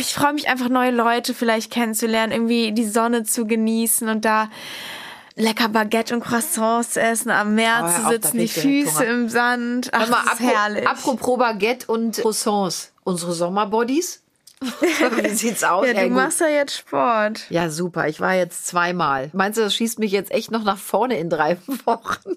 ich freue mich einfach, neue Leute vielleicht kennenzulernen, irgendwie die Sonne zu genießen und da lecker Baguette und Croissants zu essen, am Meer Oh, zu sitzen, die Füße im Sand. Ach, mal, das ist herrlich. apropos Baguette und Croissants. Unsere Sommerbodies? Wie sieht's aus? ja, Ey, du gut. machst ja jetzt Sport. ja, super. Ich war jetzt zweimal. Meinst du, das schießt mich jetzt echt noch nach vorne in drei Wochen?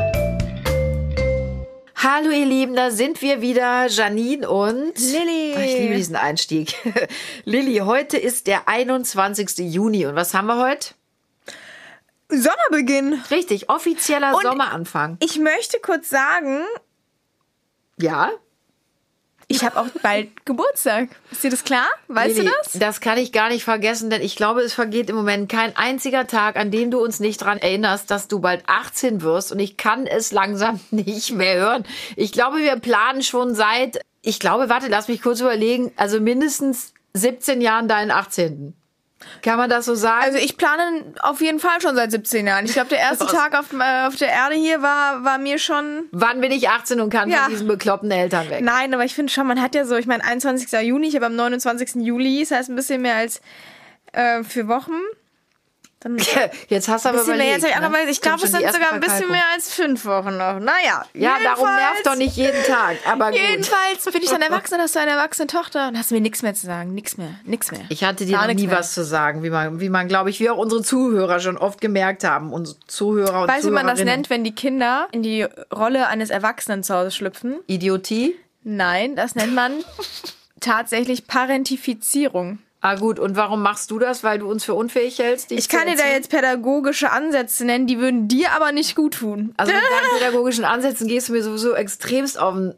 Hallo ihr Lieben, da sind wir wieder, Janine und Lilly. Ach, ich liebe diesen Einstieg. Lilly, heute ist der 21. Juni und was haben wir heute? Sommerbeginn. Richtig, offizieller Und- Sommeranfang. Ich möchte kurz sagen, Ja, ich habe auch bald Geburtstag. Ist dir das klar? Weißt Lilly, du das? Das kann ich gar nicht vergessen, denn ich glaube, es vergeht im Moment kein einziger Tag, an dem du uns nicht dran erinnerst, dass du bald 18 wirst und ich kann es langsam nicht mehr hören. Ich glaube, wir planen schon seit, ich glaube, warte, lass mich kurz überlegen, also mindestens 17 Jahren deinen 18. Kann man das so sagen? Also ich plane auf jeden Fall schon seit 17 Jahren. Ich glaube, der erste? Tag auf, äh, auf der Erde hier war, war mir schon... Wann bin ich 18 und kann Ja. von diesen bekloppten Eltern weg? Nein, aber ich finde schon, man hat ja so, ich meine, 21. Juni, ich habe am 29. Juli, das heißt ein bisschen mehr als äh, vier Wochen. Dann Jetzt hast du aber bisschen mehr, überlegt, jetzt ich ne? ich glaube, es sind sogar ein bisschen mehr als fünf Wochen noch. Naja, Ja, darum nervt doch nicht jeden Tag. Aber gut. Jedenfalls bin ich dann erwachsen, hast du eine erwachsene Tochter und hast mir nichts mehr zu sagen. Nichts mehr, nichts mehr. Ich hatte dir noch nie mehr. was zu sagen, wie man, wie man, glaube ich, wie auch unsere Zuhörer schon oft gemerkt haben. Unsere Zuhörer und Weißt du, wie man das nennt, wenn die Kinder in die Rolle eines Erwachsenen zu Hause schlüpfen? Idiotie. Nein, das nennt man tatsächlich Parentifizierung. Ah gut, und warum machst du das? Weil du uns für unfähig hältst? Ich kann dir da jetzt pädagogische Ansätze nennen, die würden dir aber nicht gut tun. Also mit deinen pädagogischen Ansätzen gehst du mir sowieso extremst auf den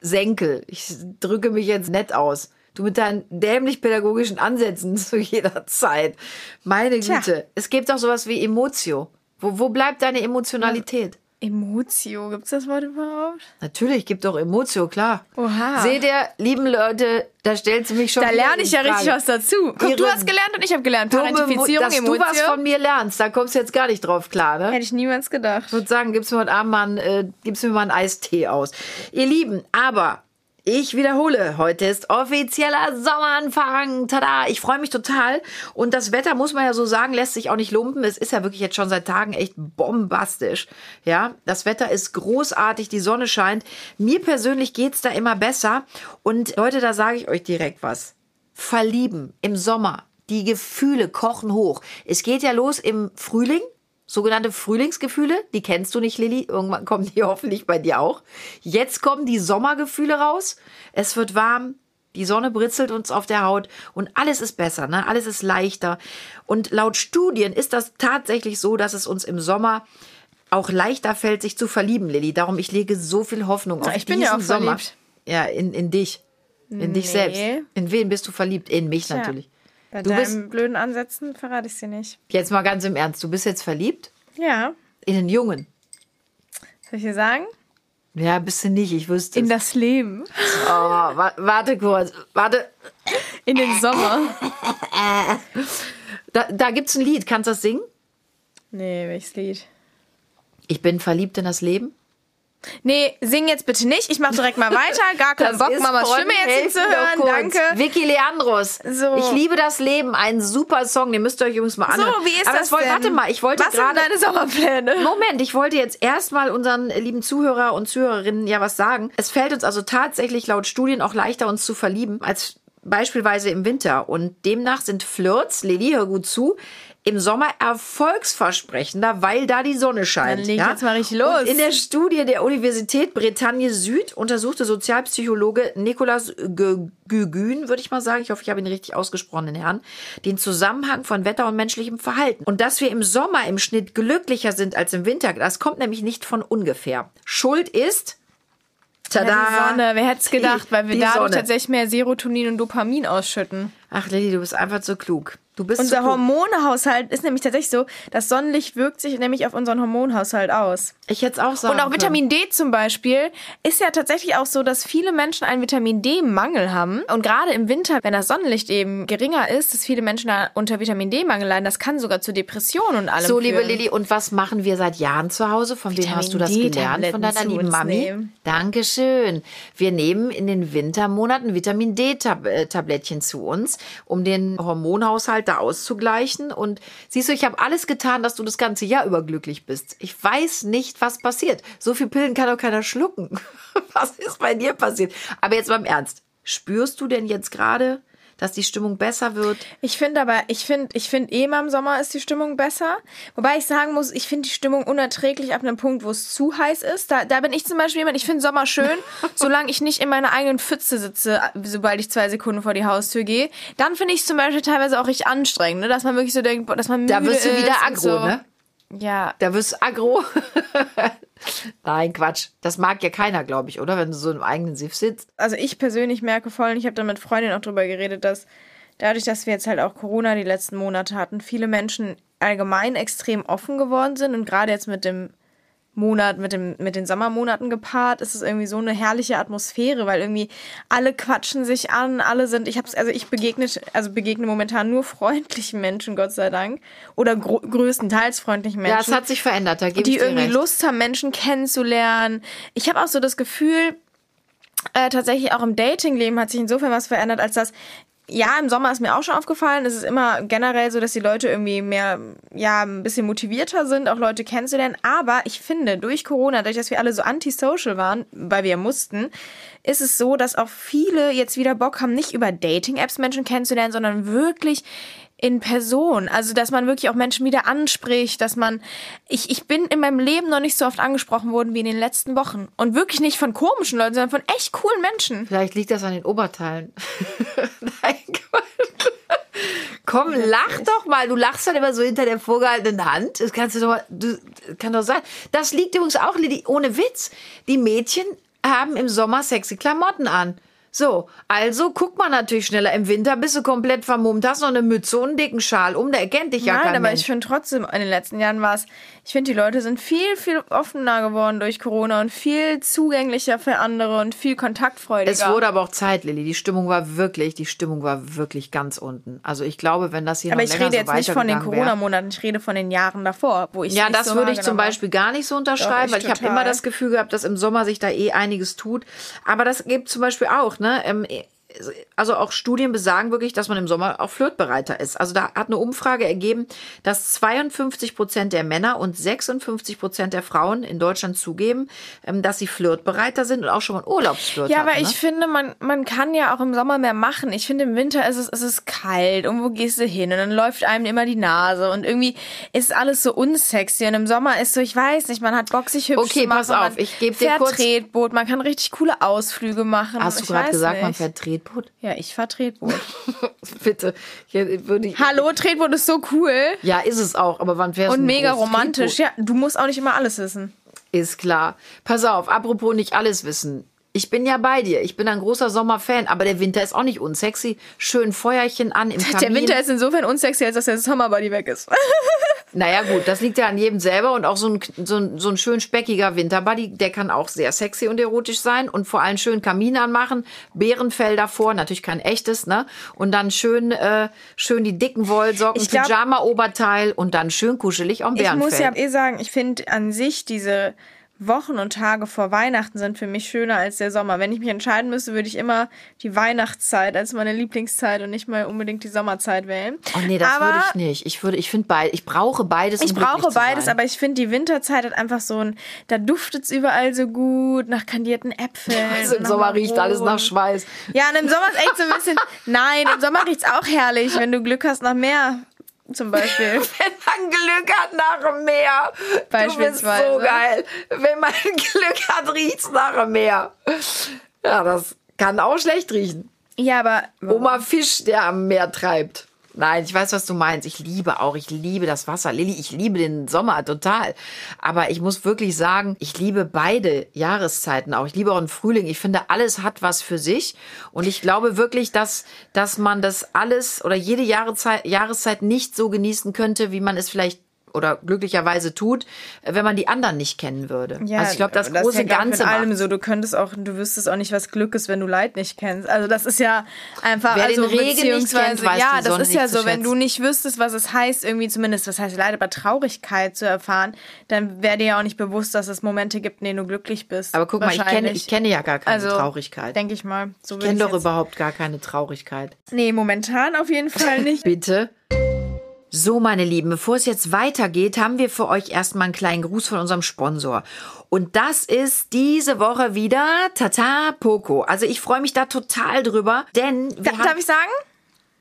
Senkel. Ich drücke mich jetzt nett aus. Du mit deinen dämlich pädagogischen Ansätzen zu jeder Zeit. Meine Tja. Güte. Es gibt doch sowas wie Emotio. Wo, wo bleibt deine Emotionalität? Emotio, gibt's das Wort überhaupt? Natürlich gibt doch Emotio, klar. Oha. Seht ihr, lieben Leute, da stellt sie mich schon Da lerne ich ja richtig was dazu. Guck, du hast gelernt und ich habe gelernt. Dumme Parentifizierung, Dass du was Emotio. von mir lernst, da kommst du jetzt gar nicht drauf klar, ne? Hätte ich niemals gedacht. Ich würde sagen, gib's mir heute Abend mal, einen, äh, gib's mir mal einen Eistee aus. Ihr Lieben, aber ich wiederhole, heute ist offizieller Sommeranfang. Tada! Ich freue mich total. Und das Wetter, muss man ja so sagen, lässt sich auch nicht lumpen. Es ist ja wirklich jetzt schon seit Tagen echt bombastisch. Ja, das Wetter ist großartig, die Sonne scheint. Mir persönlich geht's da immer besser. Und Leute, da sage ich euch direkt was. Verlieben im Sommer. Die Gefühle kochen hoch. Es geht ja los im Frühling. Sogenannte Frühlingsgefühle, die kennst du nicht, Lilly. Irgendwann kommen die hoffentlich bei dir auch. Jetzt kommen die Sommergefühle raus. Es wird warm, die Sonne britzelt uns auf der Haut und alles ist besser, ne? Alles ist leichter. Und laut Studien ist das tatsächlich so, dass es uns im Sommer auch leichter fällt, sich zu verlieben, Lilly. Darum, ich lege so viel Hoffnung auf ich bin diesen ja auch Sommer. verliebt. Ja, in, in dich. In dich Nee. selbst. In wen bist du verliebt? In mich natürlich. Bei Du deinen bist- blöden Ansätzen verrate ich sie nicht. Jetzt mal ganz im Ernst. Du bist jetzt verliebt? Ja. In den Jungen? Soll ich dir sagen? Ja, bist du nicht. Ich wüsste In es. das Leben. Oh, wa warte kurz. Warte. In den Sommer. Da, da gibt's ein Lied. Kannst du das singen? Nee, welches Lied? Ich bin verliebt in das Leben. Nee, sing jetzt bitte nicht. Ich mach direkt mal weiter. Gar keinen Bock, Mamas Stimme jetzt nicht zu Helfen hören. doch kurz. Danke. Vicky Leandros. So. Ich liebe das Leben. Ein super Song. Den müsst ihr euch übrigens mal So, anhören. wie ist Aber das wollte- denn? Warte mal. Ich wollte Was sind gerade... deine Sommerpläne? Moment, ich wollte jetzt erstmal unseren lieben Zuhörer und Zuhörerinnen ja was sagen. Es fällt uns also tatsächlich laut Studien auch leichter, uns zu verlieben, als beispielsweise im Winter. Und demnach sind Flirts, Lili, hör gut zu, im Sommer erfolgsversprechender, weil da die Sonne scheint. Dann leg jetzt mal richtig los. Und in der Studie der Universität Bretagne Süd untersuchte Sozialpsychologe Nicolas Gügün, würde ich mal sagen, ich hoffe, ich habe ihn richtig ausgesprochen, den Herrn, den Zusammenhang von Wetter und menschlichem Verhalten. Und dass wir im Sommer im Schnitt glücklicher sind als im Winter, das kommt nämlich nicht von ungefähr. Schuld ist Tada! Ja, die Sonne, wer hätte es gedacht, weil wir dadurch Sonne. tatsächlich mehr Serotonin und Dopamin ausschütten. Ach, Lilly, du bist einfach zu klug. Unser. Hormonhaushalt ist nämlich tatsächlich so, das Sonnenlicht wirkt sich nämlich auf unseren Hormonhaushalt aus. Ich hätte es auch sagen Und auch können. Vitamin D zum Beispiel ist ja tatsächlich auch so, dass viele Menschen einen Vitamin D-Mangel haben. Und gerade im Winter, wenn das Sonnenlicht eben geringer ist, dass viele Menschen da unter Vitamin D-Mangel leiden, das kann sogar zu Depressionen und allem So, liebe führen. Lilly, und was machen wir seit Jahren zu Hause? Von wem hast du das Vitamin gelernt? Von deiner lieben Mami? nehmen. Dankeschön. Wir nehmen in den Wintermonaten Vitamin D-Tablettchen zu uns, um den Hormonhaushalt da auszugleichen. Und siehst du, ich habe alles getan, dass du das ganze Jahr über glücklich bist. Ich weiß nicht, was passiert. So viel Pillen kann doch keiner schlucken. Was ist bei dir passiert? Aber jetzt mal im Ernst. Spürst du denn jetzt gerade, dass die Stimmung besser wird? Ich finde aber, ich finde, ich finde eh mal im Sommer ist die Stimmung besser. Wobei ich sagen muss, ich finde die Stimmung unerträglich ab einem Punkt, wo es zu heiß ist. Da, da bin ich zum Beispiel jemand, ich finde Sommer schön, solange ich nicht in meiner eigenen Pfütze sitze, sobald ich zwei Sekunden vor die Haustür gehe. Dann finde ich es zum Beispiel teilweise auch richtig anstrengend, ne? dass man wirklich so denkt, dass man müde Da wirst du wieder aggro, so. ne? Ja, Da wirst du aggro. Nein, Quatsch. Das mag ja keiner, glaube ich, oder? Wenn du so im eigenen Siff sitzt. also ich persönlich merke voll, und ich habe da mit Freundinnen auch drüber geredet, dass dadurch, dass wir jetzt halt auch Corona die letzten Monate hatten, viele Menschen allgemein extrem offen geworden sind und gerade jetzt mit dem Monat, mit, dem, mit den Sommermonaten gepaart, ist es irgendwie so eine herrliche Atmosphäre, weil irgendwie alle quatschen sich an, alle sind, ich hab's, also ich begegne, also begegne momentan nur freundlichen Menschen, Gott sei Dank, oder größtenteils freundlichen Menschen Ja, es hat sich verändert, da gebe die irgendwie recht. Lust haben, Menschen kennenzulernen. Ich habe auch so das Gefühl, äh, tatsächlich auch im Datingleben hat sich insofern was verändert, als dass ja, im Sommer ist mir auch schon aufgefallen, es ist immer generell so, dass die Leute irgendwie mehr, ja, ein bisschen motivierter sind, auch Leute kennenzulernen. Aber ich finde, durch Corona, dadurch, dass wir alle so antisocial waren, weil wir mussten, ist es so, dass auch viele jetzt wieder Bock haben, nicht über Dating-Apps Menschen kennenzulernen, sondern wirklich in Person. Also, dass man wirklich auch Menschen wieder anspricht, dass man, ich, ich bin in meinem Leben noch nicht so oft angesprochen worden wie in den letzten Wochen. Und wirklich nicht von komischen Leuten, sondern von echt coolen Menschen. Vielleicht liegt das an den Oberteilen. Nein. Komm, lach doch mal. Du lachst dann immer so hinter der vorgehaltenen Hand. Das kannst du doch mal, du, kann doch sein. Das liegt übrigens auch, Lili, ohne Witz. Die Mädchen haben im Sommer sexy Klamotten an. So, also guckt man natürlich schneller. Im Winter bist du komplett vermummt, hast noch eine Mütze und einen dicken Schal um, da erkennt dich ja Nein, kein aber Mensch. ich finde trotzdem, in den letzten Jahren war es, ich finde, die Leute sind viel, viel offener geworden durch Corona und viel zugänglicher für andere und viel kontaktfreudiger. Es wurde aber auch Zeit, Lilly. Die Stimmung war wirklich, die Stimmung war wirklich ganz unten. Also ich glaube, wenn das hier aber noch ich rede so jetzt nicht von den Corona-Monaten, ich rede von den Jahren davor, wo ich Ja, das so würde ich zum habe. Beispiel gar nicht so unterschreiben, Doch, weil ich habe immer das Gefühl gehabt, dass im Sommer sich da eh einiges tut. Aber das gibt zum Beispiel auch, ne? Ähm, also auch Studien besagen wirklich, dass man im Sommer auch flirtbereiter ist. Also da hat eine Umfrage ergeben, dass 52 Prozent der Männer und 56 Prozent der Frauen in Deutschland zugeben, ähm, dass sie flirtbereiter sind und auch schon mal Urlaubsflirt Ja, hatten, aber ne? ich finde, man, man kann ja auch im Sommer mehr machen. Ich finde, im Winter ist es, ist es kalt. Und wo gehst du hin? Und dann läuft einem immer die Nase. Und irgendwie ist alles so unsexy. Und im Sommer ist so, ich weiß nicht, man hat Bock, sich hübsch Okay, zu machen. pass auf, ich geb dir kurz- Tretboot, man kann richtig coole Ausflüge machen. Hast du gerade gesagt, man fährt Tretboot? Ja, ich fahr Tretboot. Bitte. Hier würde ich, Hallo, Tretboot ist so cool. ja, ist es auch, aber wann du Und mega romantisch. Tretboot? Ja, du musst auch nicht immer alles wissen. Ist klar. Pass auf, apropos nicht alles wissen. Ich bin ja bei dir. Ich bin ein großer Sommerfan, aber der Winter ist auch nicht unsexy. Schön Feuerchen an im Kamin. Der Winter ist insofern unsexy, als dass der Sommerbody weg ist. Naja gut, das liegt ja an jedem selber und auch so ein, so ein, so ein schön speckiger Winterbuddy, der kann auch sehr sexy und erotisch sein und vor allem schön Kamin anmachen, Bärenfell davor, natürlich kein echtes, ne? Und dann schön, äh, schön die dicken Wollsocken, Ich Pyjama-Oberteil und dann schön kuschelig am Ich Bärenfell. muss ja eh sagen, ich finde an sich diese Wochen und Tage vor Weihnachten sind für mich schöner als der Sommer. Wenn ich mich entscheiden müsste, würde ich immer die Weihnachtszeit als meine Lieblingszeit und nicht mal unbedingt die Sommerzeit wählen. Oh nee, das aber würde ich nicht. Ich würde, ich finde beid, ich brauche beides. um Ich brauche beides, aber ich finde, die Winterzeit hat einfach so ein, da duftet's überall so gut, nach kandierten Äpfeln. Also im Sommer riecht alles nach. Schweiß. Ja, und im Sommer ist echt so ein bisschen, nein, im Sommer riecht's auch herrlich, wenn du Glück hast nach Meer, zum Beispiel. Wenn man Glück hat nach dem Meer. Du bist Beispielsweise. so geil. Wenn man Glück hat, riecht's nach dem Meer. Ja, das kann auch schlecht riechen. Ja, aber Oma Fisch, der am Meer treibt. Nein, ich weiß, was du meinst. Ich liebe auch, ich liebe das Wasser. Lilly, ich liebe den Sommer total. Aber ich muss wirklich sagen, ich liebe beide Jahreszeiten auch. Ich liebe auch den Frühling. Ich finde, alles hat was für sich. Und ich glaube wirklich, dass, dass man das alles oder jede Jahreszeit, Jahreszeit nicht so genießen könnte, wie man es vielleicht oder glücklicherweise tut, wenn man die anderen nicht kennen würde. Ja, also ich glaube, das, das große Ganze mit allem macht. so. Du könntest auch, du wüsstest auch nicht, was Glück ist, wenn du Leid nicht kennst. Also das ist ja einfach, Wer den also Regen nicht kennt, weiß ja, das ist ja so, wenn du nicht wüsstest, was es heißt, irgendwie zumindest, was heißt Leid, aber Traurigkeit zu erfahren, dann wäre dir ja auch nicht bewusst, dass es Momente gibt, in denen du glücklich bist. Aber guck mal, ich kenne, ich kenne ja gar keine also, Traurigkeit. Denke ich mal. So Ich kenne doch jetzt- überhaupt gar keine Traurigkeit. Nee, momentan auf jeden Fall nicht. Bitte. So, meine Lieben, bevor es jetzt weitergeht, haben wir für euch erstmal einen kleinen Gruß von unserem Sponsor. Und das ist diese Woche wieder Tata Poco. Also ich freue mich da total drüber, denn wir Da, haben, darf ich sagen?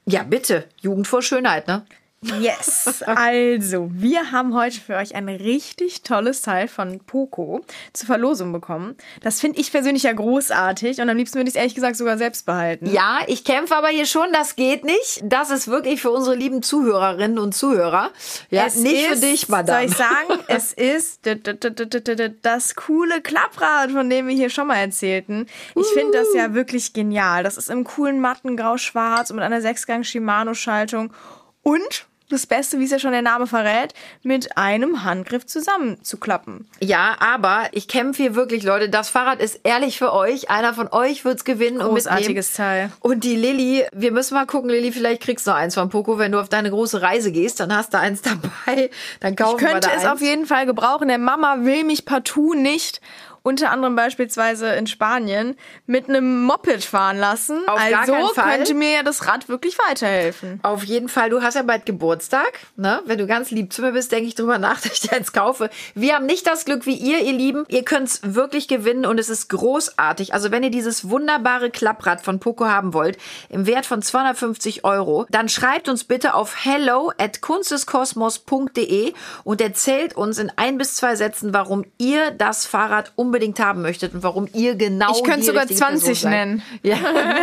ja bitte, Jugend vor Schönheit, ne? Yes, also wir haben heute für euch ein richtig tolles Teil von Poco zur Verlosung bekommen. Das finde ich persönlich ja großartig und am liebsten würde ich es ehrlich gesagt sogar selbst behalten. Ja, ich kämpfe aber hier schon, das geht nicht. Das ist wirklich für unsere lieben Zuhörerinnen und Zuhörer. Ja, Es nicht ist, für dich, Madame. Soll ich sagen, es ist das coole Klapprad, von dem wir hier schon mal erzählten. Ich finde das ja wirklich genial. Das ist im coolen matten Grau-Schwarz und mit einer Sechsgang Shimano-Schaltung und das Beste, wie es ja schon der Name verrät, mit einem Handgriff zusammenzuklappen. Ja, aber ich kämpfe hier wirklich, Leute. Das Fahrrad ist ehrlich für euch. Einer von euch wird's gewinnen und mitnehmen. Großartiges Teil. Und die Lilly, wir müssen mal gucken, Lilly, vielleicht kriegst du eins von Poco, wenn du auf deine große Reise gehst, dann hast du eins dabei. Dann kaufen Ich könnte wir da es eins. auf jeden Fall gebrauchen. Der Mama will mich partout nicht, unter anderem beispielsweise in Spanien, mit einem Moped fahren lassen. Auf also gar keinen Fall. könnte mir ja das Rad wirklich weiterhelfen. Auf jeden Fall, du hast ja bald Geburtstag, ne? Wenn du ganz lieb zu mir bist, denke ich drüber nach, dass ich dir eins kaufe. Wir haben nicht das Glück wie ihr, ihr Lieben. Ihr könnt's wirklich gewinnen und es ist großartig. Also wenn ihr dieses wunderbare Klapprad von Poco haben wollt, im Wert von 250 Euro, dann schreibt uns bitte auf hello at kunsteskosmos.de und erzählt uns in ein bis zwei Sätzen, warum ihr das Fahrrad unbedingt haben möchtet und warum ihr genau Ich könnte sogar richtige 20 Person seid. nennen. Ja,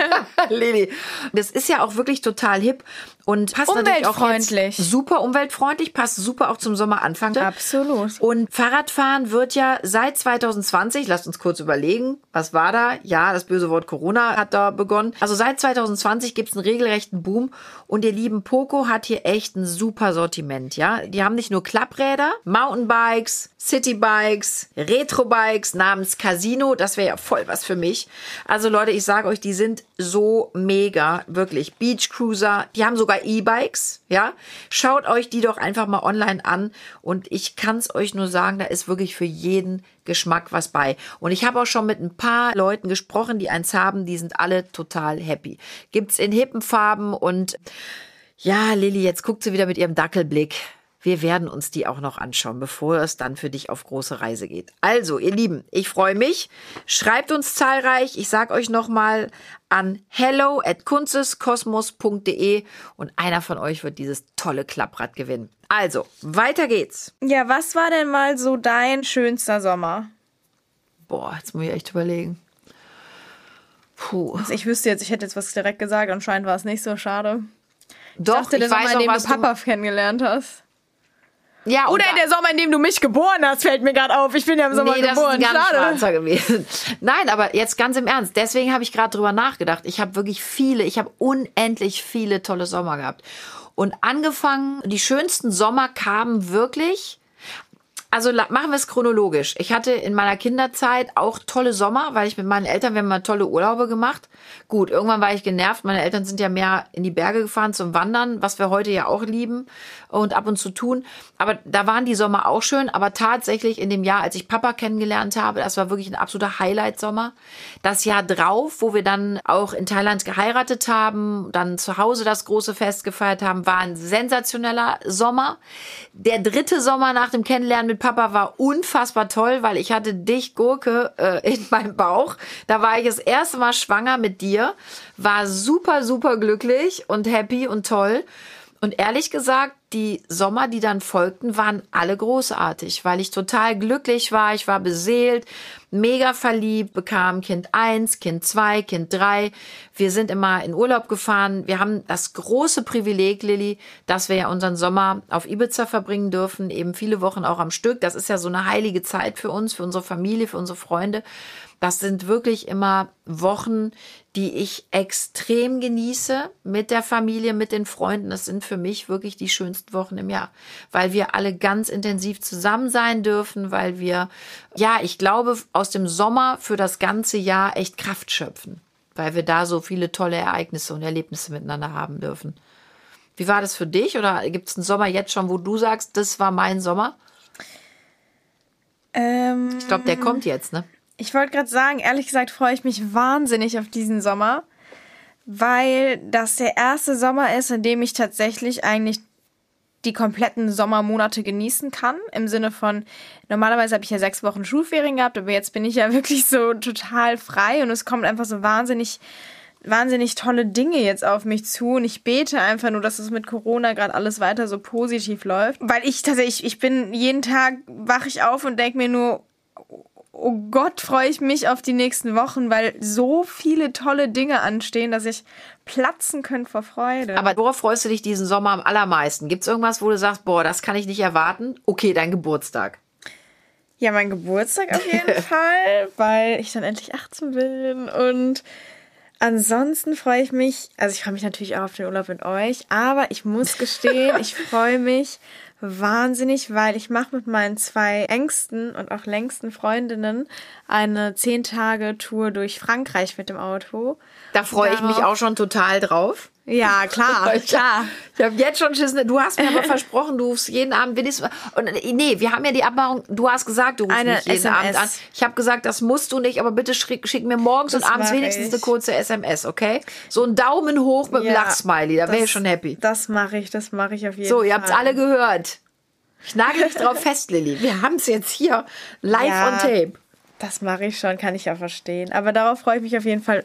Lili. Das ist ja auch wirklich total hip und passt Umweltfreundlich. super umweltfreundlich, passt super auch zum Sommeranfang. Absolut. Und Fahrradfahren wird ja seit 2020, lasst uns kurz überlegen, was war da? Ja, das böse Wort Corona hat da begonnen. Also seit 2020 gibt's einen regelrechten Boom und ihr lieben Poco hat hier echt ein super Sortiment, ja. Die haben nicht nur Klappräder, Mountainbikes, Citybikes, Retrobikes namens Casino, das wäre ja voll was für mich. Also Leute, ich sage euch, die sind so mega, wirklich. Beach Cruiser, die haben sogar E-Bikes, ja. Schaut euch die doch einfach mal online an und ich kann's euch nur sagen, da ist wirklich für jeden Geschmack was bei. Und ich habe auch schon mit ein paar Leuten gesprochen, die eins haben, die sind alle total happy. Gibt's in hippen Farben und ja, Lilly, jetzt guckt sie wieder mit ihrem Dackelblick. Wir werden uns die auch noch anschauen, bevor es dann für dich auf große Reise geht. Also, ihr Lieben, ich freue mich. Schreibt uns zahlreich. Ich sag euch nochmal an hello at kunsteskosmos.de und einer von euch wird dieses tolle Klapprad gewinnen. Also, weiter geht's. Ja, was war denn mal so dein schönster Sommer? Boah, jetzt muss ich echt überlegen. Puh. Also ich wüsste jetzt, ich hätte jetzt was direkt gesagt, anscheinend war es nicht so schade. Doch, ich dachte, der Sommer, in dem du Papa kennengelernt hast. Ja, Oder der Sommer, in dem du mich geboren hast, fällt mir gerade auf. Ich bin ja im Sommer nee, das geboren. ist ein ganz Schade. gewesen. Nein, aber jetzt ganz im Ernst. Deswegen habe ich gerade drüber nachgedacht. Ich habe wirklich viele, ich habe unendlich viele tolle Sommer gehabt. Und angefangen, die schönsten Sommer kamen wirklich. Also machen wir es chronologisch. Ich hatte in meiner Kinderzeit auch tolle Sommer, weil ich mit meinen Eltern, wir haben mal tolle Urlaube gemacht. Gut, irgendwann war ich genervt. Meine Eltern sind ja mehr in die Berge gefahren zum Wandern, was wir heute ja auch lieben und ab und zu tun. Aber da waren die Sommer auch schön. Aber tatsächlich in dem Jahr, als ich Papa kennengelernt habe, das war wirklich ein absoluter Highlight-Sommer. Das Jahr drauf, wo wir dann auch in Thailand geheiratet haben, dann zu Hause das große Fest gefeiert haben, war ein sensationeller Sommer. Der dritte Sommer nach dem Kennenlernen mit Papa war unfassbar toll, weil ich hatte dich, Gurke, äh, in meinem Bauch. Da war ich das erste Mal schwanger mit dir, war super, super glücklich und happy und toll. Und ehrlich gesagt, die Sommer, die dann folgten, waren alle großartig, weil ich total glücklich war. Ich war beseelt, mega verliebt, bekam Kind eins, Kind zwei, Kind drei. Wir sind immer in Urlaub gefahren. Wir haben das große Privileg, Lilly, dass wir ja unseren Sommer auf Ibiza verbringen dürfen, eben viele Wochen auch am Stück. Das ist ja so eine heilige Zeit für uns, für unsere Familie, für unsere Freunde. Das sind wirklich immer Wochen, die ich extrem genieße mit der Familie, mit den Freunden. Das sind für mich wirklich die schönsten Wochen im Jahr, weil wir alle ganz intensiv zusammen sein dürfen, weil wir, ja, ich glaube, aus dem Sommer für das ganze Jahr echt Kraft schöpfen, weil wir da so viele tolle Ereignisse und Erlebnisse miteinander haben dürfen. Wie war das für dich? Oder gibt es einen Sommer jetzt schon, wo du sagst, das war mein Sommer? Ähm, Ich glaube, der kommt jetzt, ne? Ich wollte gerade sagen, ehrlich gesagt freue ich mich wahnsinnig auf diesen Sommer, weil das der erste Sommer ist, in dem ich tatsächlich eigentlich die kompletten Sommermonate genießen kann. Im Sinne von, normalerweise habe ich ja sechs Wochen Schulferien gehabt, aber jetzt bin ich ja wirklich so total frei und es kommt einfach so wahnsinnig, wahnsinnig tolle Dinge jetzt auf mich zu und ich bete einfach nur, dass es mit Corona gerade alles weiter so positiv läuft. Weil ich tatsächlich, ich bin jeden Tag wache ich auf und denke mir nur, oh Gott, freue ich mich auf die nächsten Wochen, weil so viele tolle Dinge anstehen, dass ich platzen könnte vor Freude. Aber worauf freust du dich diesen Sommer am allermeisten? Gibt es irgendwas, wo du sagst, boah, das kann ich nicht erwarten? Okay, dein Geburtstag. ja, mein Geburtstag auf jeden Fall, weil ich dann endlich 18 bin und ansonsten freue ich mich, also ich freue mich natürlich auch auf den Urlaub mit euch, aber ich muss gestehen, ich freue mich wahnsinnig, weil ich mache mit meinen zwei engsten und auch längsten Freundinnen eine 10 Tage Tour durch Frankreich mit dem Auto. Da freue ich mich auch schon total drauf. Ja, klar, klar. Ich habe jetzt schon Schiss. Du hast mir aber versprochen, du rufst jeden Abend wenigstens. Und nee, wir haben ja die Abmachung. Du hast gesagt, du rufst Eine mich jeden SMS. Abend an. Ich habe gesagt, das musst du nicht, aber bitte schick, schick mir morgens Das und abends wenigstens ich. eine kurze SMS, okay? So ein Daumen hoch mit einem Ja, Lachsmiley, da wäre ich schon happy. Das mache ich, das mache ich auf jeden So, Fall. ihr habt's alle gehört. Ich nagel mich drauf fest, Lilly. Wir haben es jetzt hier live Ja. on tape. Das mache ich schon, kann ich ja verstehen. Aber darauf freue ich mich auf jeden Fall.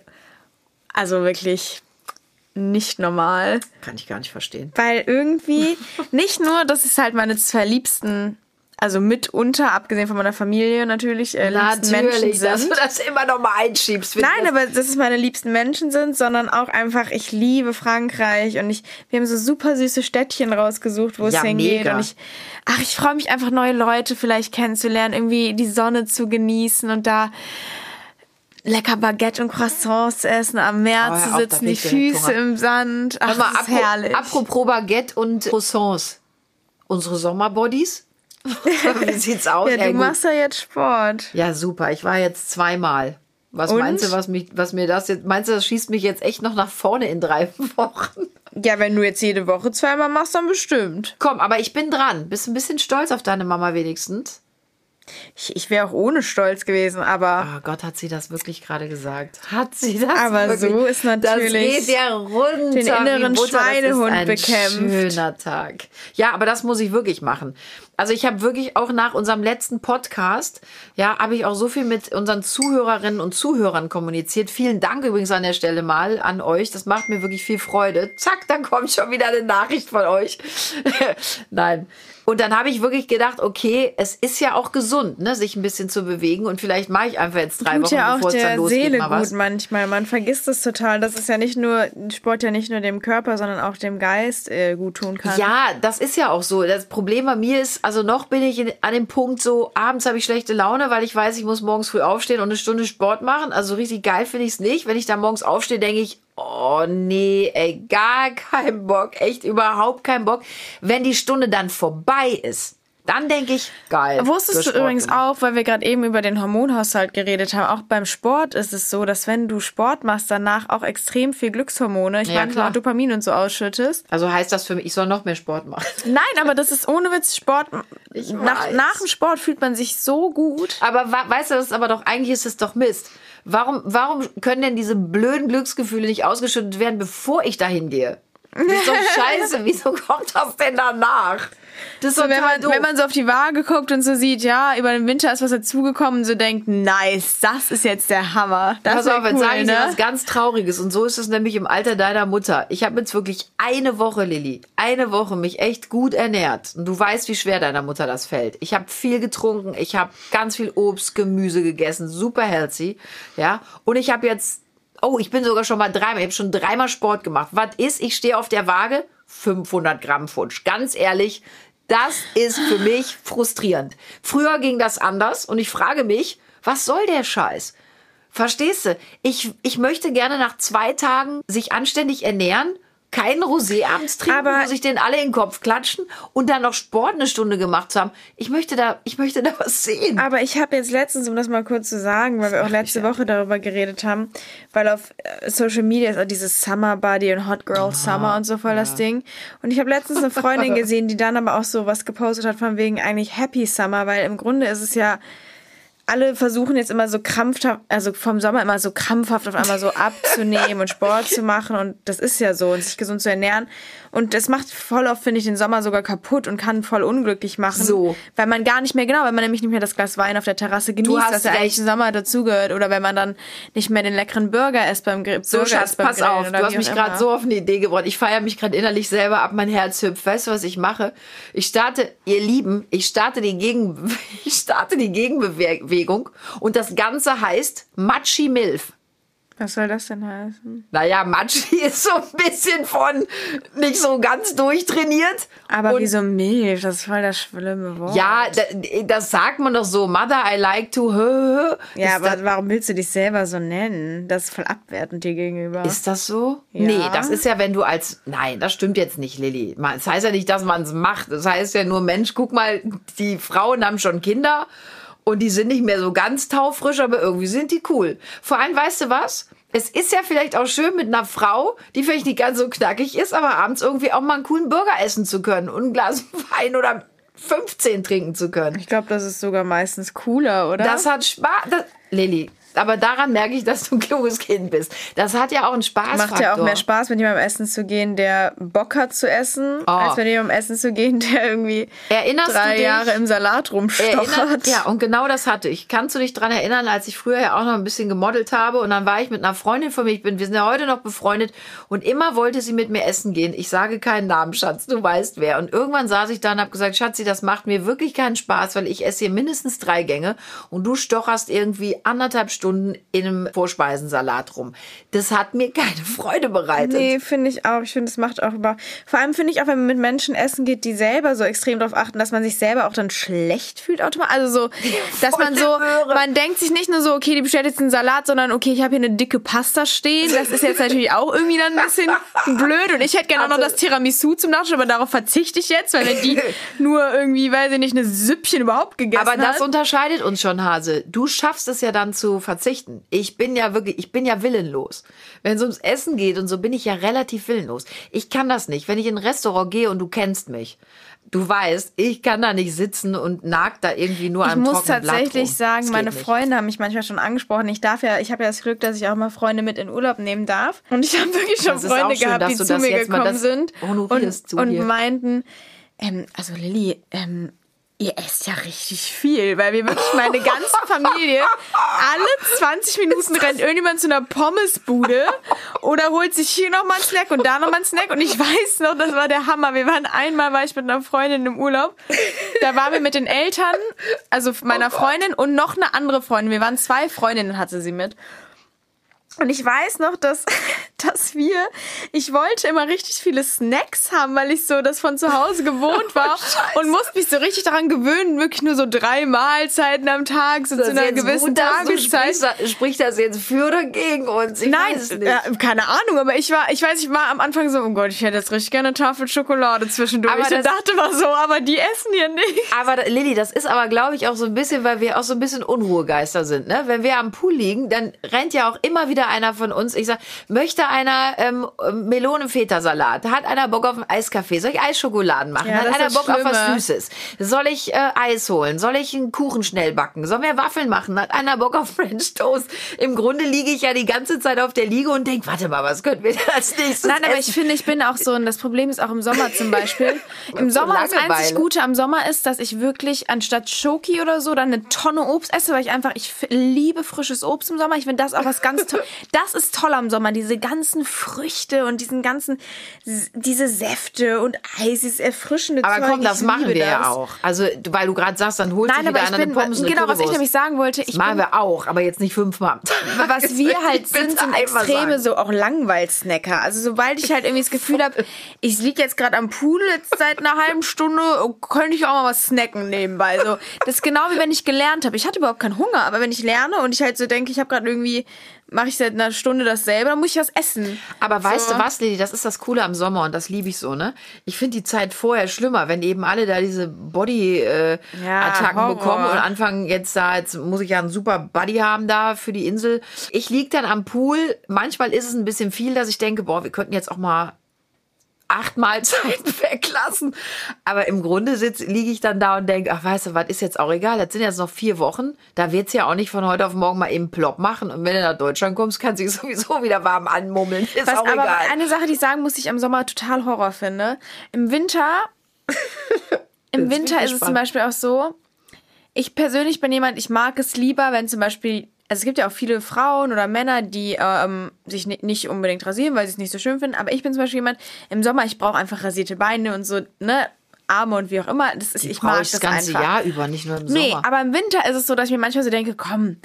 Also wirklich nicht normal. Kann ich gar nicht verstehen. Weil irgendwie, nicht nur, dass es halt meine zwei liebsten, also mitunter, abgesehen von meiner Familie natürlich, äh, liebsten Menschen Natürlich, dass du sind. das immer noch mal einschiebst. Nein, ich aber dass es meine liebsten Menschen sind, sondern auch einfach, ich liebe Frankreich und ich, wir haben so super süße Städtchen rausgesucht, wo es Ja, hingeht. mega. Und ich, ach, ich freue mich einfach, neue Leute vielleicht kennenzulernen, irgendwie die Sonne zu genießen und da lecker Baguette und Croissants zu essen, am Meer Oh, zu sitzen, die Füße im Sand. Ach, mal, apro- herrlich. Apropos Baguette und Croissants. Unsere Sommerbodies? Wie sieht's aus? ja, du gut. machst ja jetzt Sport. ja, super. Ich war jetzt zweimal. Was Und? meinst du, was, mich, was mir das jetzt, meinst du, das schießt mich jetzt echt noch nach vorne in drei Wochen? Ja, wenn du jetzt jede Woche zweimal machst, dann bestimmt. Komm, aber ich bin dran. Bist ein bisschen stolz auf deine Mama wenigstens? Ich, ich wäre auch ohne stolz gewesen, aber Oh Gott, hat sie das wirklich gerade gesagt? Hat sie das Aber wirklich? so ist natürlich Das geht ja runter. den inneren Butter. Schweinehund bekämpft. schöner Tag. Ja, aber das muss ich wirklich machen. Also ich habe wirklich auch nach unserem letzten Podcast, ja, habe ich auch so viel mit unseren Zuhörerinnen und Zuhörern kommuniziert. Vielen Dank übrigens an der Stelle mal an euch. Das macht mir wirklich viel Freude. Zack, dann kommt schon wieder eine Nachricht von euch. Nein. Und dann habe ich wirklich gedacht, okay, es ist ja auch gesund, ne, sich ein bisschen zu bewegen und vielleicht mache ich einfach jetzt drei tut Wochen, ja auch bevor es dann der losgeht, Seele mal gut was. manchmal. Man vergisst es total. Das ist ja nicht nur Sport ja nicht nur dem Körper, sondern auch dem Geist äh, gut tun kann. Ja, das ist ja auch so. Das Problem bei mir ist, also noch bin ich in, an dem Punkt so, abends habe ich schlechte Laune, weil ich weiß, ich muss morgens früh aufstehen und eine Stunde Sport machen. Also richtig geil finde ich es nicht. Wenn ich da morgens aufstehe, denke ich, oh nee, ey, gar kein Bock, echt überhaupt kein Bock. Wenn die Stunde dann vorbei ist, dann denke ich, geil. Wusstest du übrigens gemacht. auch, weil wir gerade eben über den Hormonhaushalt geredet haben, auch beim Sport ist es so, dass wenn du Sport machst, danach auch extrem viel Glückshormone, ich Ja, meine klar. Dopamin und so ausschüttest. Also heißt das für mich, ich soll noch mehr Sport machen. Nein, aber das ist ohne Witz Sport. Nach, nach dem Sport fühlt man sich so gut. Aber weißt du, das ist aber doch, eigentlich ist es doch Mist. Warum, warum können denn diese blöden Glücksgefühle nicht ausgeschüttet werden, bevor ich dahin gehe? Das ist doch scheiße. Wieso kommt das denn danach? Das ist So, wenn, man, doof. wenn man so auf die Waage guckt und so sieht, ja, über den Winter ist was dazugekommen und so denkt, nice, das ist jetzt der Hammer. Das Pass auf, jetzt cool, sage ich ne? was ganz Trauriges. Und so ist es nämlich im Alter deiner Mutter. Ich habe jetzt wirklich eine Woche, Lilly, eine Woche mich echt gut ernährt. Und du weißt, wie schwer deiner Mutter das fällt. Ich habe viel getrunken, ich habe ganz viel Obst, Gemüse gegessen, super healthy. Ja, und ich habe jetzt, oh, ich bin sogar schon mal dreimal, ich habe schon dreimal Sport gemacht. Was ist? Ich stehe auf der Waage, 500 Gramm Futsch. Ganz ehrlich, das ist für mich frustrierend. Früher ging das anders und ich frage mich, was soll der Scheiß? Verstehst du? Ich, ich möchte gerne nach zwei Tagen sich anständig ernähren, keinen Rosé abends trinken, Aber- wo sich den alle in den Kopf klatschen und dann noch Sport eine Stunde gemacht zu haben. Ich möchte da, ich möchte da was sehen. Aber ich habe jetzt letztens, um das mal kurz zu sagen, weil wir auch letzte ja. Woche darüber geredet haben, weil auf äh, Social Media ist auch dieses Summer Body und Hot Girl Summer und so voll das Ding. Und ich habe letztens eine Freundin gesehen, die dann aber auch so was gepostet hat von wegen eigentlich Happy Summer, weil im Grunde ist es ja alle versuchen jetzt immer so krampfhaft, also vom Sommer immer so krampfhaft auf einmal so abzunehmen und Sport zu machen und das ist ja so und sich gesund zu ernähren und das macht voll oft, finde ich, den Sommer sogar kaputt und kann voll unglücklich machen. So. Weil man gar nicht mehr, genau, weil man nämlich nicht mehr das Glas Wein auf der Terrasse genießt, was ja eigentlich im Sommer dazugehört oder wenn man dann nicht mehr den leckeren Burger isst beim Grill. So, Schatz, pass Grillen auf. Du hast mich gerade so auf eine Idee gebracht. Ich feiere mich gerade innerlich selber ab, mein Herz hüpft. Weißt du, was ich mache? Ich starte, ihr Lieben, ich starte die, Gegen, ich starte die Gegenbewegung und das Ganze heißt Matschi Milf. Was soll das denn heißen? Naja, Matschi ist so ein bisschen von nicht so ganz durchtrainiert. Aber und wieso Milch? Das ist voll das schlimme Wort. Ja, da, das sagt man doch so. Mother, I like to. hö. Ja, aber das, warum willst du dich selber so nennen? Das ist voll abwertend dir gegenüber. ist das so? Ja. Nee, das ist ja, wenn du als. Nein, das stimmt jetzt nicht, Lilly. Das heißt ja nicht, dass man es macht. Das heißt ja nur, Mensch, guck mal, die Frauen haben schon Kinder und die sind nicht mehr so ganz taufrisch, aber irgendwie sind die cool. Vor allem, weißt du was? Es ist ja vielleicht auch schön mit einer Frau, die vielleicht nicht ganz so knackig ist, aber abends irgendwie auch mal einen coolen Burger essen zu können und ein Glas Wein oder 15 trinken zu können. ich glaube, das ist sogar meistens cooler, oder? Das hat Spaß. Lilly, aber daran merke ich, dass du ein kluges Kind bist. Das hat ja auch einen Spaß. Macht ja auch mehr Spaß, mit jemandem essen zu gehen, der Bock hat zu essen, Oh. als mit jemandem essen zu gehen, der irgendwie Erinnerst drei dich? Jahre im Salat rumstochert. Ja, und genau das hatte ich. Kannst du dich dran erinnern, als ich früher ja auch noch ein bisschen gemodelt habe und dann war ich mit einer Freundin von mir, ich bin, wir sind ja heute noch befreundet und immer wollte sie mit mir essen gehen. Ich sage keinen Namen, Schatz, du weißt wer. Und irgendwann saß ich da und habe gesagt, Schatzi, das macht mir wirklich keinen Spaß, weil ich esse hier mindestens drei Gänge und du stocherst irgendwie anderthalb Stunden in einem Vorspeisensalat rum. Das hat mir keine Freude bereitet. Nee, finde ich auch. Ich finde, es macht auch über. Vor allem finde ich auch, wenn man mit Menschen essen geht, die selber so extrem darauf achten, dass man sich selber auch dann schlecht fühlt automatisch. Also so, dass man so, man denkt sich nicht nur so, okay, die bestellt jetzt einen Salat, sondern okay, ich habe hier eine dicke Pasta stehen. Das ist jetzt natürlich auch irgendwie dann ein bisschen blöd. Und ich hätte gerne auch noch Also- das Tiramisu zum Nachtisch, aber darauf verzichte ich jetzt, weil wenn die nur irgendwie, weiß ich nicht, eine Süppchen überhaupt gegessen Aber das hat. unterscheidet uns schon, Hase. Du schaffst es ja dann zu verzichten. Ich bin ja wirklich, ich bin ja willenlos. Wenn es ums Essen geht und so, bin ich ja relativ willenlos. Ich kann das nicht. Wenn ich in ein Restaurant gehe und du kennst mich, du weißt, ich kann da nicht sitzen und nag da irgendwie nur Ich am muss trockenen Blatt tatsächlich rum. sagen, meine nicht. Freunde haben mich manchmal schon angesprochen. Ich darf ja, ich habe ja das Glück, dass ich auch mal Freunde mit in Urlaub nehmen darf. Und ich habe wirklich schon Freunde schön, gehabt, die zu mir gekommen sind und, und meinten, ähm, also Lilly, ähm, ihr esst ja richtig viel, weil wir wirklich meine ganze Familie, alle 20 Minuten rennt irgendjemand zu einer Pommesbude oder holt sich hier nochmal einen Snack und da nochmal einen Snack und ich weiß noch, das war der Hammer. Wir waren einmal, war ich mit einer Freundin im Urlaub, da waren wir mit den Eltern, also meiner Freundin und noch eine andere Freundin. Wir waren zwei Freundinnen, hatte sie mit. Und ich weiß noch, dass, dass wir, ich wollte immer richtig viele Snacks haben, weil ich so das von zu Hause gewohnt war und musste mich so richtig daran gewöhnen, wirklich nur so drei Mahlzeiten am Tag, so Das zu einer gewissen gut, Tageszeit. Sprichst, spricht das jetzt für oder gegen uns? Ich Nein, weiß es nicht. äh, keine Ahnung, aber ich war, ich weiß, ich war am Anfang so, oh Gott, ich hätte jetzt richtig gerne eine Tafel Schokolade zwischendurch. Aber das- dachte mal so, aber die essen hier nicht. Aber Lilly, das ist aber, glaube ich, auch so ein bisschen, weil wir auch so ein bisschen Unruhegeister sind. Ne? Wenn wir am Pool liegen, dann rennt ja auch immer wieder einer von uns. Ich sag, möchte einer ähm, Melonenfeta-Salat? Hat einer Bock auf einen Eiskaffee? Soll ich Eisschokoladen machen? Ja, Hat einer Bock das auf was Schlimme. Süßes? Soll ich äh, Eis holen? Soll ich einen Kuchen schnell backen? Sollen wir Waffeln machen? Hat einer Bock auf French Toast? Im Grunde liege ich ja die ganze Zeit auf der Liege und denke, warte mal, was könnten wir als nächstes Nein, aber essen? ich finde, ich bin auch so, und das Problem ist auch im Sommer zum Beispiel. Im So Sommer, das einzig Gute am Sommer ist, dass ich wirklich anstatt Schoki oder so dann eine Tonne Obst esse, weil ich einfach, ich liebe frisches Obst im Sommer. Ich finde das auch was ganz toll. Das ist toll am Sommer, diese ganzen Früchte und diesen ganzen, diese Säfte und Eis, dieses erfrischende aber Zeug. komm, das machen wir das. ja auch. Also, du- weil du gerade sagst, dann holt Nein, aber wieder eine bin, Pommes genau, was ich nämlich sagen wollte, ich Das machen wir auch, aber jetzt nicht fünfmal am Tag. was wir halt sind, sind extreme, so auch Langweil-Snacker. Also sobald ich halt irgendwie das Gefühl habe, ich liege jetzt gerade am Pool jetzt seit einer halben Stunde, könnte ich auch mal was snacken nebenbei. So, das ist genau wie wenn ich gelernt habe. Ich hatte überhaupt keinen Hunger, aber wenn ich lerne und ich halt so denke, ich habe gerade irgendwie, mache ich seit einer Stunde dasselbe, dann muss ich was essen. Aber weißt So. du was, Lili, das ist das Coole am Sommer und das liebe ich so, ne? Ich finde die Zeit vorher schlimmer, wenn eben alle da diese Body-Attacken Ja, Attacken Horror. bekommen und anfangen jetzt da, jetzt muss ich ja einen super Buddy haben da für die Insel. Ich lieg dann am Pool, manchmal ist es ein bisschen viel, dass ich denke, boah, wir könnten jetzt auch mal acht Mahlzeiten weglassen. Aber im Grunde sitz, liege ich dann da und denke, ach weißt du, was ist jetzt auch egal, das sind jetzt noch vier Wochen, da wird's ja auch nicht von heute auf morgen mal eben plopp machen. Und wenn du nach Deutschland kommst, kannst du dich sowieso wieder warm anmummeln. Ist Was auch aber egal. eine Sache, die ich sagen muss, die ich im Sommer total Horror finde. Im Winter, im Winter ist es zum Beispiel auch so, ich persönlich bin jemand, ich mag es lieber, wenn zum Beispiel, also es gibt ja auch viele Frauen oder Männer, die ähm, sich ni- nicht unbedingt rasieren, weil sie es nicht so schön finden, aber ich bin zum Beispiel jemand, im Sommer, ich brauche einfach rasierte Beine und so, ne, Arme und wie auch immer. Das ist, ich mag ich das das ganze einfach. Jahr über, nicht nur im Nee, Sommer. aber im Winter ist es so, dass ich mir manchmal so denke, komm,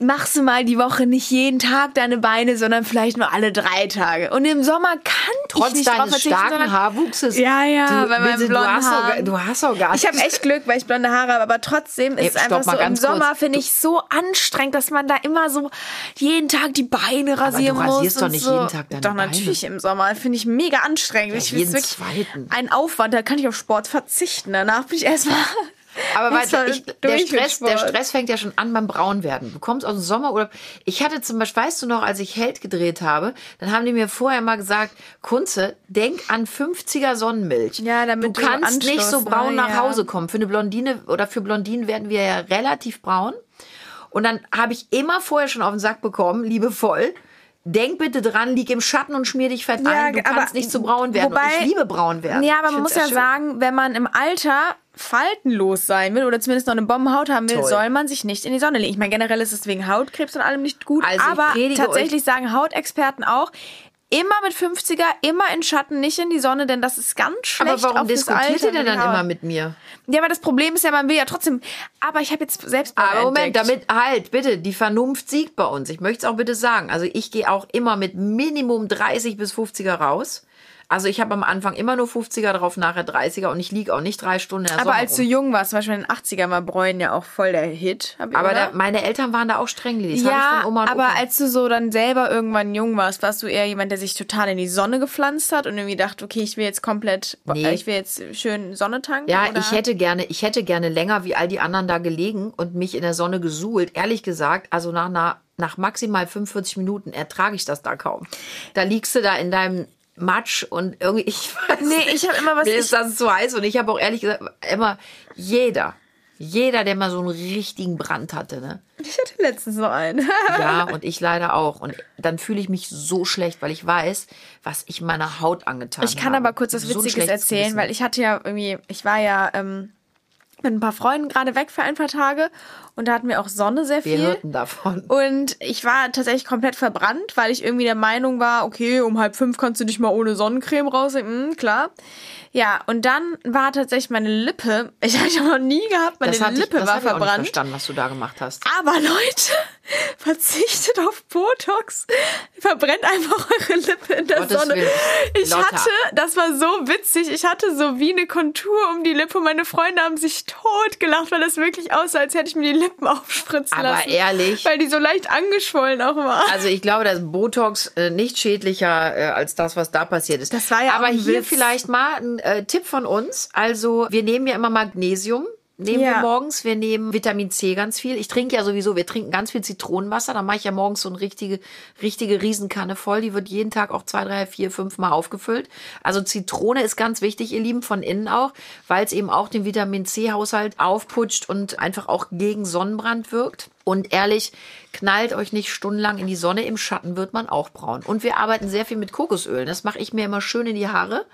machst du mal die Woche nicht jeden Tag deine Beine, sondern vielleicht nur alle drei Tage. Und im Sommer kann ich Trotz nicht drauf deines starken sondern- Haarwuchses. Ja, ja, du, bei meinem bitte, du, blonden hast auch, du hast auch gar Ich habe echt Glück, weil ich blonde Haare habe, aber trotzdem ist es einfach so, im. Sommer finde ich so anstrengend, dass man da immer so jeden Tag die Beine rasieren du muss. rasierst doch und nicht so. jeden Tag deine Doch, Beine. natürlich im Sommer. Finde ich mega anstrengend. ich jeden zweiten. ein Aufwand, da kann ich auf Sport verzichten. Danach bin ich erstmal... Aber halt ich, der, Stress, der. Stress fängt ja schon an beim Braunwerden. Du kommst aus dem Sommerurlaub. Ich hatte zum Beispiel, weißt du noch, als ich Held gedreht habe, dann haben die mir vorher mal gesagt, Kunze, denk an 50er Sonnenmilch. Ja, damit du du kannst nicht so braun ne? nach Ja. Hause kommen. Für eine Blondine oder für Blondinen werden wir ja relativ braun. Und dann habe ich immer vorher schon auf den Sack bekommen, liebevoll. Denk bitte dran, lieg im Schatten und schmier dich fett Ja, ein. Du aber- kannst nicht so braun werden. wobei- und ich liebe braun werden. Ja, aber man muss ja schön. sagen, wenn man im Alter faltenlos sein will oder zumindest noch eine Bombenhaut haben will, Toll. soll man sich nicht in die Sonne legen. Ich meine, generell ist es wegen Hautkrebs und allem nicht gut, Also aber tatsächlich sagen Hautexperten auch, immer mit 50er, immer in Schatten, nicht in die Sonne, denn das ist ganz schlecht Aber warum diskutiert ihr denn dann immer mit mir? Ja, aber das Problem ist ja, man will ja trotzdem, aber ich habe jetzt selbst Aber Moment, entdeckt. damit halt, bitte, die Vernunft siegt bei uns. Ich möchte es auch bitte sagen. Also ich gehe auch immer mit Minimum 30 bis 50er raus. Also ich habe am Anfang immer nur 50er drauf, nachher 30er und ich liege auch nicht drei Stunden in der aber Sonne als du jung warst, zum Beispiel in den 80er war Bräunen ja auch voll der Hit. Ich, Aber da, meine Eltern waren da auch streng. Das Ja, von Oma und aber als du so dann selber irgendwann jung warst, warst du eher jemand, der sich total in die Sonne gepflanzt hat und irgendwie dachte, okay, ich will jetzt komplett, Nee. äh, ich will jetzt schön Sonne tanken? Ja, oder? ich hätte gerne, ich hätte gerne länger wie all die anderen da gelegen und mich in der Sonne gesuhlt. Ehrlich gesagt, also nach einer, nach maximal 45 Minuten ertrage ich das da kaum. Da liegst du da in deinem Matsch und irgendwie, ich weiß Nee, nicht, ich hab immer was- Mir ist das zu heiß und ich habe auch ehrlich gesagt immer jeder, jeder, der mal so einen richtigen Brand hatte, ne? Ich hatte letztens so einen. Ja, und ich leider auch. Und dann fühle ich mich so schlecht, weil ich weiß, was ich meiner Haut angetan habe. Ich kann aber kurz was Witziges erzählen, weil ich hatte ja irgendwie, ich war ja ähm, mit ein paar Freunden gerade weg für ein paar Tage und da hatten wir auch Sonne sehr wir viel. hörten davon. Und ich war tatsächlich komplett verbrannt, weil ich irgendwie der Meinung war, okay, um halb fünf kannst du dich mal ohne Sonnencreme rausnehmen, mm, klar. Ja, und dann war tatsächlich meine Lippe, ich habe ich noch nie gehabt, meine Das, hatte ich, Lippe das war hab ich auch nicht verbrannt. verstanden, was du da gemacht hast. Aber Leute, verzichtet auf Botox. Verbrennt einfach eure Lippe in der Gottes Sonne. Willen. Ich Lotta. hatte, das war so witzig, ich hatte so wie eine Kontur um die Lippe. Meine Freunde haben sich tot gelacht, weil das wirklich aussah, als hätte ich mir die Lippen aufspritzen Aber lassen. ehrlich? Weil die so leicht angeschwollen auch war. Also ich glaube, dass Botox äh, nicht schädlicher äh, als das, was da passiert ist. Das war ja Aber hier Witz. vielleicht mal ein äh, Tipp von uns. Also wir nehmen ja immer Magnesium. nehmen Ja. wir morgens. Wir nehmen Vitamin C ganz viel. Ich trinke ja sowieso, wir trinken ganz viel Zitronenwasser. Da mache ich ja morgens so eine richtige, richtige Riesenkanne voll. Die wird jeden Tag auch zwei, drei, vier, fünf Mal aufgefüllt. Also Zitrone ist ganz wichtig, ihr Lieben, von innen auch, weil es eben auch den Vitamin C-Haushalt aufputscht und einfach auch gegen Sonnenbrand wirkt. Und ehrlich, knallt euch nicht stundenlang in die Sonne. Im Schatten wird man auch braun. Und wir arbeiten sehr viel mit Kokosöl. Das mache ich mir immer schön in die Haare,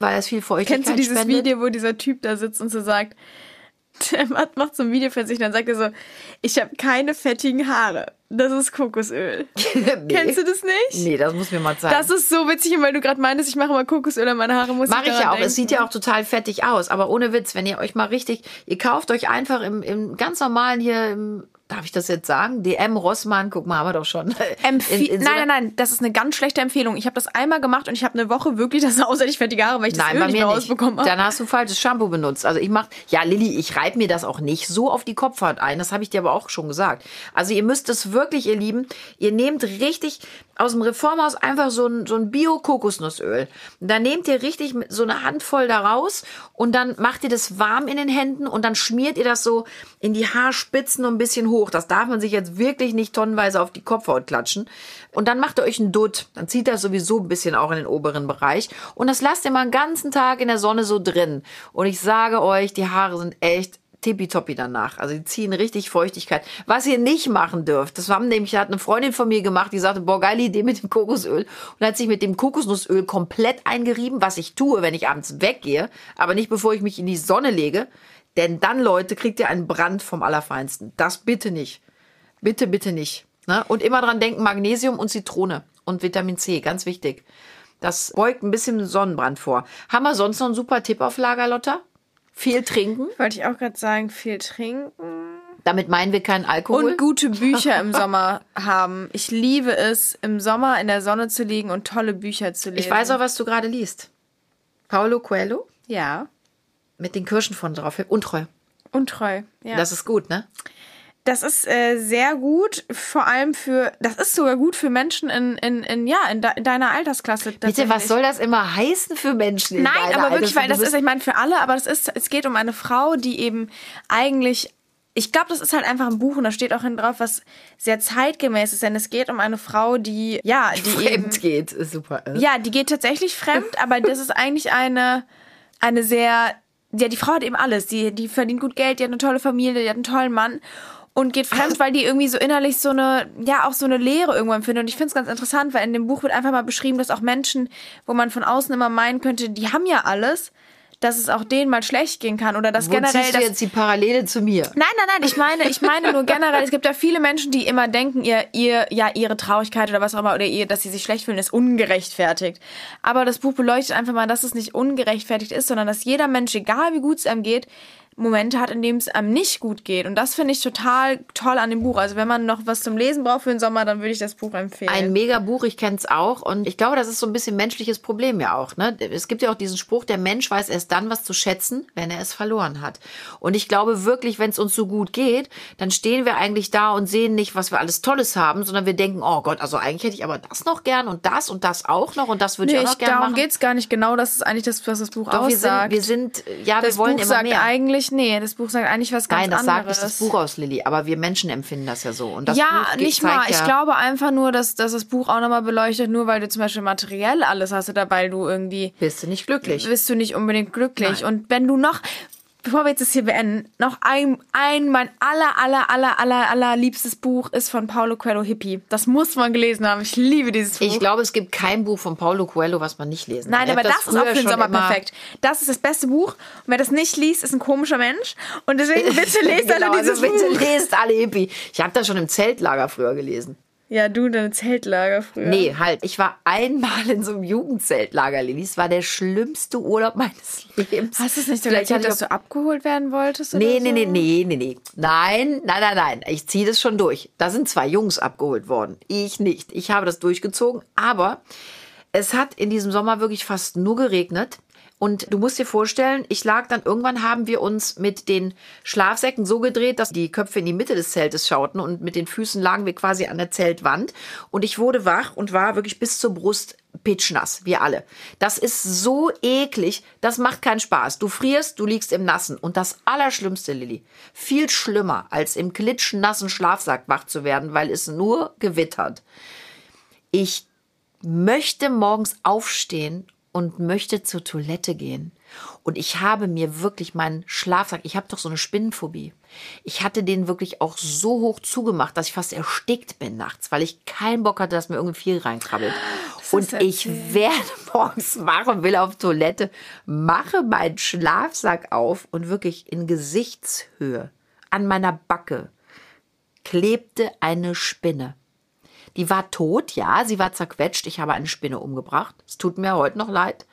weil es viel Feuchtigkeit Kennst du dieses spendet. Video, wo dieser Typ da sitzt und so sagt, der macht, macht so ein Video für sich und dann sagt er so, ich habe keine fettigen Haare. Das ist Kokosöl. nee. Kennst du das nicht? Nee, das muss mir mal zeigen. Das ist so witzig, weil du gerade meintest, ich mache mal Kokosöl an meine Haare, muss Mache ich daran ja auch. Denken. Es sieht ja auch total fettig aus. Aber ohne Witz, wenn ihr euch mal richtig, ihr kauft euch einfach im, im ganz normalen hier im, darf ich das jetzt sagen? DM Rossmann, guck mal, haben wir doch schon. Empfie In- in so nein, nein, nein, das ist eine ganz schlechte Empfehlung. Ich habe das einmal gemacht und ich habe eine Woche wirklich, das sah aus, als ich fettige Haare, weil ich das Nein, Öl nicht mehr nicht. rausbekommen habe. Dann hast du falsches Shampoo benutzt. Also ich mach, ja Lilly, ich reibe mir das auch nicht so auf die Kopfhaut ein. Das habe ich dir aber auch schon gesagt. Also ihr müsst es wirklich, ihr Lieben, ihr nehmt richtig aus dem Reformhaus einfach so ein, so ein Bio-Kokosnussöl. Dann nehmt ihr richtig so eine Handvoll da raus und dann macht ihr das warm in den Händen und dann schmiert ihr das so in die Haarspitzen und ein bisschen hoch. Das darf man sich jetzt wirklich nicht tonnenweise auf die Kopfhaut klatschen. Und dann macht ihr euch einen Dutt. Dann zieht das sowieso ein bisschen auch in den oberen Bereich. Und das lasst ihr mal einen ganzen Tag in der Sonne so drin. Und ich sage euch, die Haare sind echt tippitoppi danach. Also die ziehen richtig Feuchtigkeit. Was ihr nicht machen dürft, das haben nämlich, hat eine Freundin von mir gemacht, die sagte, boah, geile Idee mit dem Kokosöl. Und hat sich mit dem Kokosnussöl komplett eingerieben, was ich tue, wenn ich abends weggehe, aber nicht bevor ich mich in die Sonne lege. Denn dann, Leute, kriegt ihr einen Brand vom Allerfeinsten. Das bitte nicht. Bitte, bitte nicht. Ne? Und immer dran denken, Magnesium und Zitrone und Vitamin C, ganz wichtig. Das beugt ein bisschen Sonnenbrand vor. Haben wir sonst noch einen super Tipp auf Lager, Lotta? Viel trinken. Wollte ich auch gerade sagen, viel trinken. Damit meinen wir keinen Alkohol. Und gute Bücher im Sommer haben. Ich liebe es, im Sommer in der Sonne zu liegen und tolle Bücher zu lesen. ich weiß auch, was du gerade liest. Paulo Coelho Ja. Mit den Kirschen von drauf. Untreu. Untreu. Ja. Das ist gut, ne? Das ist äh, sehr gut, vor allem für, das ist sogar gut für Menschen in, in, in ja, in, de, in deiner Altersklasse. Bitte, was soll das immer heißen für Menschen? In Nein, aber wirklich, weil das ist, ich meine, für alle, aber das ist, es geht um eine Frau, die eben eigentlich, ich glaube, das ist halt einfach ein Buch und da steht auch hin drauf, was sehr zeitgemäß ist, denn es geht um eine Frau, die, ja, die eben, fremd geht. Ist super. ja, die geht tatsächlich fremd, aber das ist eigentlich eine, eine sehr, ja, die Frau hat eben alles. Die, die verdient gut Geld, die hat eine tolle Familie, die hat einen tollen Mann und geht fremd, weil die irgendwie so innerlich so eine, ja, auch so eine Leere irgendwo empfindet. Und ich finde es ganz interessant, weil in dem Buch wird einfach mal beschrieben, dass auch Menschen, wo man von außen immer meinen könnte, die haben ja alles, dass es auch denen mal schlecht gehen kann oder dass Wo generell ziehst du jetzt die Parallele zu mir? Nein, nein, nein, ich meine, ich meine nur generell, es gibt ja viele Menschen, die immer denken, ihr, ihr, ja, ihre Traurigkeit oder was auch immer, oder ihr, dass sie sich schlecht fühlen, ist ungerechtfertigt. Aber das Buch beleuchtet einfach mal, dass es nicht ungerechtfertigt ist, sondern dass jeder Mensch, egal wie gut es einem geht, Momente hat, in denen es einem nicht gut geht. Und das finde ich total toll an dem Buch. Also wenn man noch was zum Lesen braucht für den Sommer, dann würde ich das Buch empfehlen. Ein mega Buch, ich kenne es auch. Und ich glaube, das ist so ein bisschen menschliches Problem ja auch. Ne? Es gibt ja auch diesen Spruch, der Mensch weiß erst dann, was zu schätzen, wenn er es verloren hat. Und ich glaube wirklich, wenn es uns so gut geht, dann stehen wir eigentlich da und sehen nicht, was wir alles Tolles haben, sondern wir denken, oh Gott, also eigentlich hätte ich aber das noch gern und das und das auch noch und das würde nee, ich auch noch gern darum machen. geht's gar nicht genau. Das ist eigentlich das, was das Buch Doch, wir sind, aussagt. wir sind, ja, das wir wollen Buch immer sagt mehr. eigentlich, nee, das Buch sagt eigentlich was ganz Nein, das sagt anderes. nicht das Buch aus, Lilly. Aber wir Menschen empfinden das ja so. Und das ja, Buch nicht mal. Ich ja, glaube einfach nur, dass, dass das Buch auch nochmal beleuchtet, nur weil du zum Beispiel materiell alles hast weil du irgendwie bist du nicht glücklich. bist du nicht unbedingt glücklich. Nein. Und wenn du noch, bevor wir jetzt das hier beenden, noch ein, ein mein aller, aller, aller, aller, aller liebstes Buch ist von Paulo Coelho Hippie. Das muss man gelesen haben. Ich liebe dieses Buch. Ich glaube, es gibt kein Buch von Paulo Coelho, was man nicht lesen Nein, kann. aber Ich hab das, ist auch für den Sommer perfekt. Das ist das beste Buch. Und wer das nicht liest, ist ein komischer Mensch. Und deswegen bitte lest genau, alle dieses also bitte Buch. lest alle Hippie. Ich habe das schon im Zeltlager früher gelesen. Ja, du, deine Zeltlager früher. Nee, halt. Ich war einmal in so einem Jugendzeltlager, Lilly. Es war der schlimmste Urlaub meines Lebens. Hast du es nicht so Vielleicht ich dass du abgeholt werden wolltest? Nee, oder nee, so? nee, nee, nee, nee. Nein, nein, nein, nein. Ich ziehe das schon durch. Da sind zwei Jungs abgeholt worden. Ich nicht. Ich habe das durchgezogen. Aber es hat in diesem Sommer wirklich fast nur geregnet. Und du musst dir vorstellen, ich lag dann, irgendwann haben wir uns mit den Schlafsäcken so gedreht, dass die Köpfe in die Mitte des Zeltes schauten und mit den Füßen lagen wir quasi an der Zeltwand. Und ich wurde wach und war wirklich bis zur Brust pitschnass, wir alle. Das ist so eklig, das macht keinen Spaß. Du frierst, du liegst im Nassen. Und das Allerschlimmste, Lilly, viel schlimmer, als im klitschnassen Schlafsack wach zu werden, weil es nur gewittert. Ich möchte morgens aufstehen und möchte zur Toilette gehen. Und ich habe mir wirklich meinen Schlafsack, ich habe doch so eine Spinnenphobie. Ich hatte den wirklich auch so hoch zugemacht, dass ich fast erstickt bin nachts, weil ich keinen Bock hatte, dass mir irgendwie viel reinkrabbelt. Und ich werde morgens wach und will auf Toilette, mache meinen Schlafsack auf und wirklich in Gesichtshöhe an meiner Backe klebte eine Spinne. Die war tot, ja, sie war zerquetscht. Ich habe eine Spinne umgebracht. Es tut mir heute noch leid.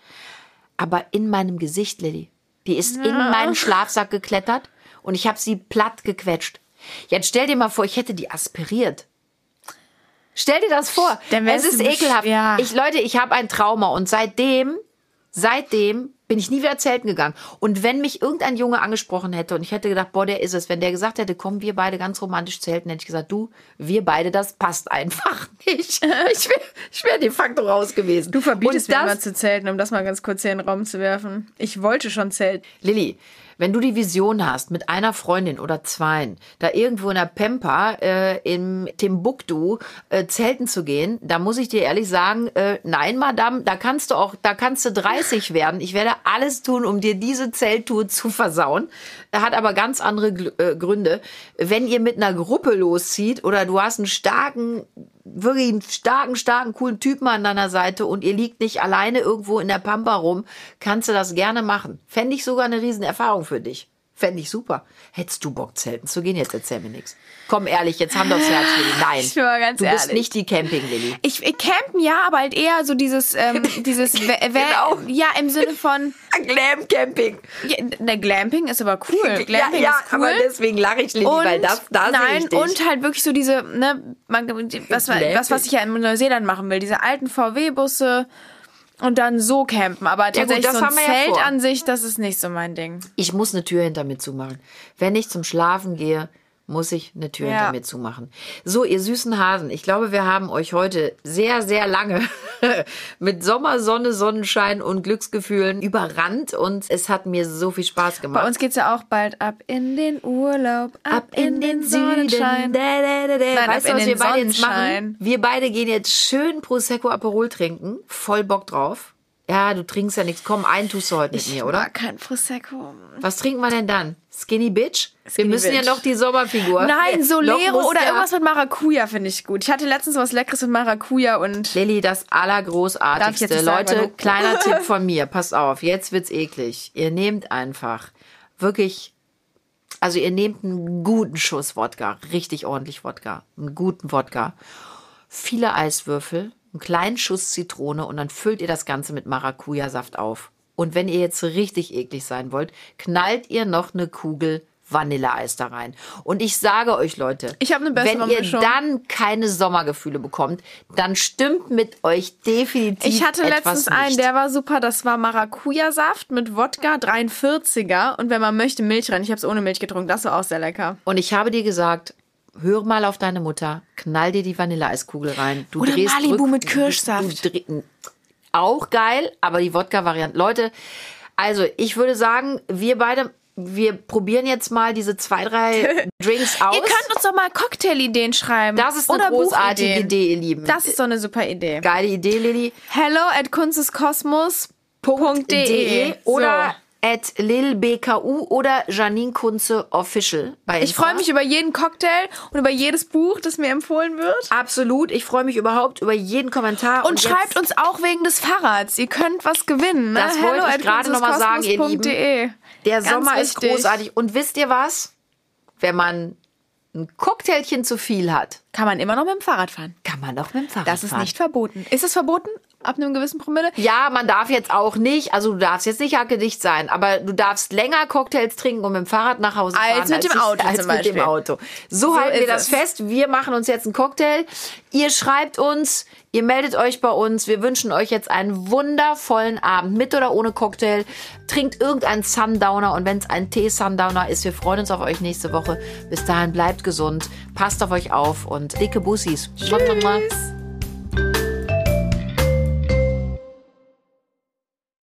Aber in meinem Gesicht, Lilly, die ist in meinen Schlafsack geklettert und ich habe sie platt gequetscht. Jetzt stell dir mal vor, ich hätte die aspiriert. Stell dir das vor. Es ist ekelhaft. ja. Ich, Leute, ich habe ein Trauma und seitdem, seitdem bin ich nie wieder zelten gegangen. Und wenn mich irgendein Junge angesprochen hätte und ich hätte gedacht, boah, der ist es, wenn der gesagt hätte, komm, wir beide ganz romantisch zelten, hätte ich gesagt, du, wir beide, das passt einfach nicht. Ich wäre ich wär de facto raus gewesen. Du verbietest und mir das, immer zu zelten, um das mal ganz kurz hier in den Raum zu werfen. Ich wollte schon zelten. Lilly, wenn du die Vision hast, mit einer Freundin oder zweien, da irgendwo in der Pampa äh, im Timbuktu äh, zelten zu gehen, da muss ich dir ehrlich sagen, äh, nein, Madame, da kannst du auch, da kannst du 30 werden. Ich werde alles tun, um dir diese Zelttour zu versauen. Hat aber ganz andere äh, Gründe. Wenn ihr mit einer Gruppe loszieht oder du hast einen starken wirklich einen starken, starken, coolen Typen an deiner Seite und ihr liegt nicht alleine irgendwo in der Pampa rum, kannst du das gerne machen. Fände ich sogar eine Riesenerfahrung für dich. Fände ich super. Hättest du Bock, zelten zu gehen? Jetzt erzähl mir nichts. Komm ehrlich, jetzt Hand aufs Herz, Lilly. Nein. Ich bin mal ganz du bist ehrlich. nicht die Camping-Lilly. Ich, ich campen ja, aber halt eher so dieses, ähm, dieses, Genau. ja, im Sinne von, Glam-Camping. ja, der Glamping ist aber cool. Glamping ja, ja, ist cool. aber deswegen lache ich, Lilly, und, weil das, da nein, ich dich. und halt wirklich so diese, ne, man, was, was, was ich ja in Neuseeland machen will, diese alten VW-Busse und dann so campen. Aber tatsächlich das so ein ja Zelt vor. an sich, das ist nicht so mein Ding. Ich muss eine Tür hinter mir zumachen. Wenn ich zum Schlafen gehe, muss ich eine Tür Ja. hinter mir zumachen. So, ihr süßen Hasen, ich glaube, wir haben euch heute sehr, sehr lange mit Sommer, Sonne, Sonnenschein und Glücksgefühlen überrannt und es hat mir so viel Spaß gemacht. Bei uns geht's ja auch bald ab in den Urlaub, ab, in, den Sonnenschein. Da, da, da. Nein, weißt ab du, in was wir den beide jetzt machen? Wir beide gehen jetzt schön Prosecco Aperol trinken. Voll Bock drauf. Ja, du trinkst ja nichts. Komm, einen tust du heute mit Ich mir, oder? mag kein Prosecco. Was trinken wir denn dann? Skinny Bitch? wir Skinny müssen ja Bitch. noch die Sommerfigur. Nein, Solero oder ja- irgendwas mit Maracuja finde ich gut. Ich hatte letztens was Leckeres mit Maracuja und Lilly, das Allergroßartigste. sagen, Leute, du- kleiner Tipp von mir. Passt auf, jetzt wird's eklig. Ihr nehmt einfach wirklich, also ihr nehmt einen guten Schuss Wodka, richtig ordentlich Wodka, einen guten Wodka, viele Eiswürfel, einen kleinen Schuss Zitrone und dann füllt ihr das Ganze mit Maracuja-Saft auf. Und wenn ihr jetzt richtig eklig sein wollt, knallt ihr noch eine Kugel Vanilleeis da rein. Und ich sage euch, Leute, wenn ihr Mischung. dann keine Sommergefühle bekommt, dann stimmt mit euch definitiv ich hatte letztens einen, nicht. der war super. Das war Maracuja-Saft mit Wodka, 43er und wenn man möchte Milch rein. Ich habe es ohne Milch getrunken. Das war auch sehr lecker. Und ich habe dir gesagt, hör mal auf deine Mutter, knall dir die Vanilleeiskugel rein. Du Oder drehst Malibu rück- mit du- Kirschsaft. Du, dreh- auch geil, aber die Wodka-Variante. Leute, also ich würde sagen, wir beide, wir probieren jetzt mal diese zwei, drei Drinks aus. Ihr könnt uns doch mal Cocktailideen schreiben. das ist eine Oder großartige Buchideen. Idee, ihr Lieben. Das ist doch eine super Idee. geile Idee, Lilly. Hello at kunsteskosmos.de De oder So. At lilbku oder Janine Kunze Official bei Ich Insta. freue mich über jeden Cocktail und über jedes Buch, das mir empfohlen wird. Absolut. Ich freue mich überhaupt über jeden Kommentar. Und, jetzt- schreibt uns auch wegen des Fahrrads. Ihr könnt was gewinnen. Ne? Das wollte ich gerade noch mal sagen, ihr Lieben. kunsteskosmos.de. Der Ganz Sommer ist großartig. Und wisst ihr was? Wenn man ein Cocktailchen zu viel hat, Kann man immer noch mit dem Fahrrad fahren. kann man auch mit dem Fahrrad Das ist fahren. nicht verboten. Ist es verboten? Ab einem gewissen Promille. Ja, man darf jetzt auch nicht, also du darfst jetzt nicht hackedicht sein, aber du darfst länger Cocktails trinken und mit dem Fahrrad nach Hause Als fahren. mit dem Auto als zum mit dem. Auto. So, So halten wir das es. fest. Wir machen uns jetzt einen Cocktail. Ihr schreibt uns, ihr meldet euch bei uns. Wir wünschen euch jetzt einen wundervollen Abend, mit oder ohne Cocktail. Trinkt irgendeinen Sundowner und wenn es ein Tee-Sundowner ist, wir freuen uns auf euch nächste Woche. Bis dahin bleibt gesund, passt auf euch auf und dicke Bussis. Tschüss.